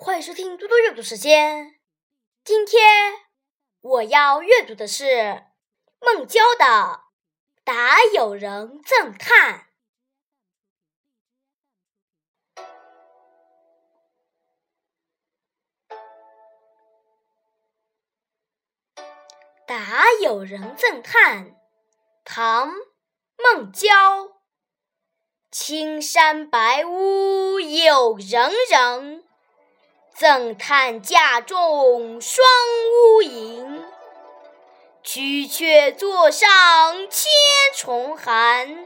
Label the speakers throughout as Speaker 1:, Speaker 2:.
Speaker 1: 欢迎收听多多阅读时间。今天我要阅读的是孟郊的《答友人赠叹》。《答友人赠叹》唐·孟郊。青山白屋有人人。赠叹家中双乌银，曲却座上千重寒。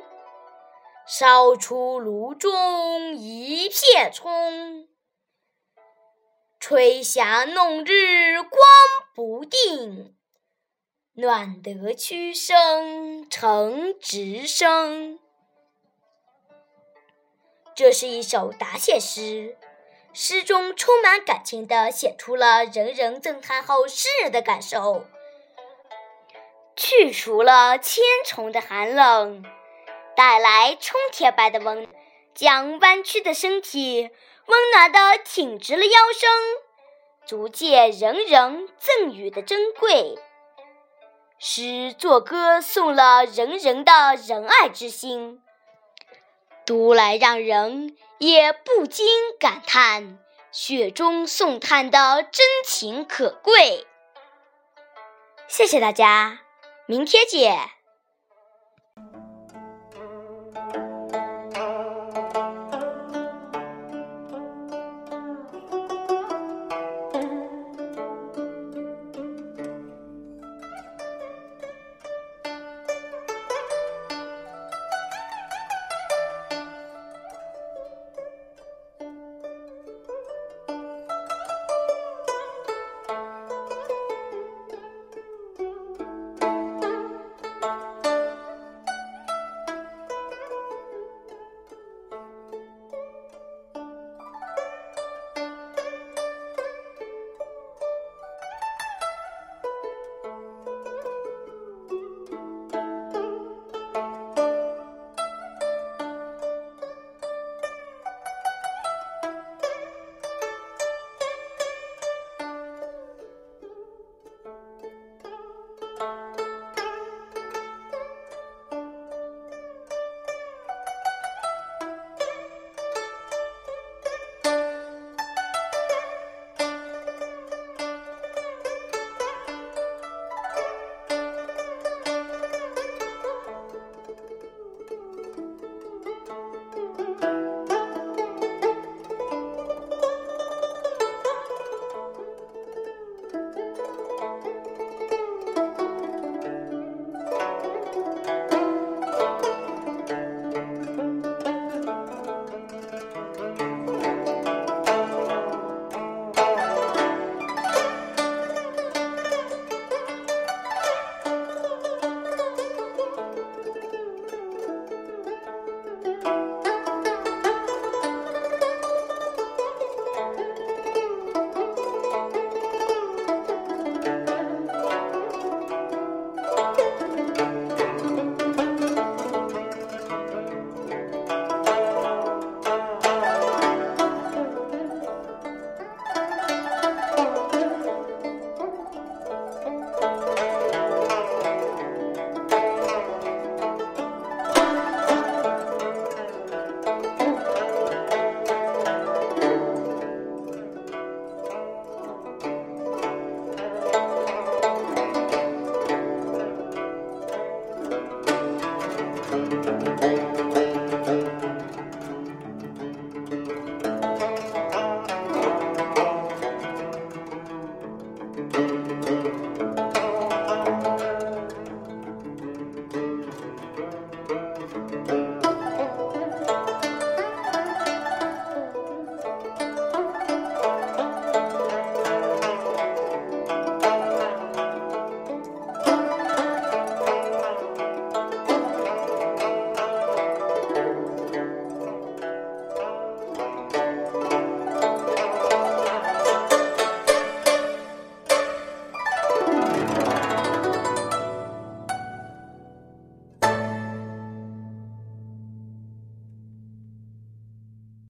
Speaker 1: 烧出炉中一片葱，吹霞弄日光不定。暖得屈身成直身。这是一首答谢诗。诗中充满感情地写出了人人赠叹后诗人的感受，去除了千重的寒冷，带来冲天般的温，将弯曲的身体温暖地挺直了腰身，足见人人赠予的珍贵。诗作歌颂了人人的仁爱之心。读来让人也不禁感叹雪中送炭的真情可贵。谢谢大家，明天见。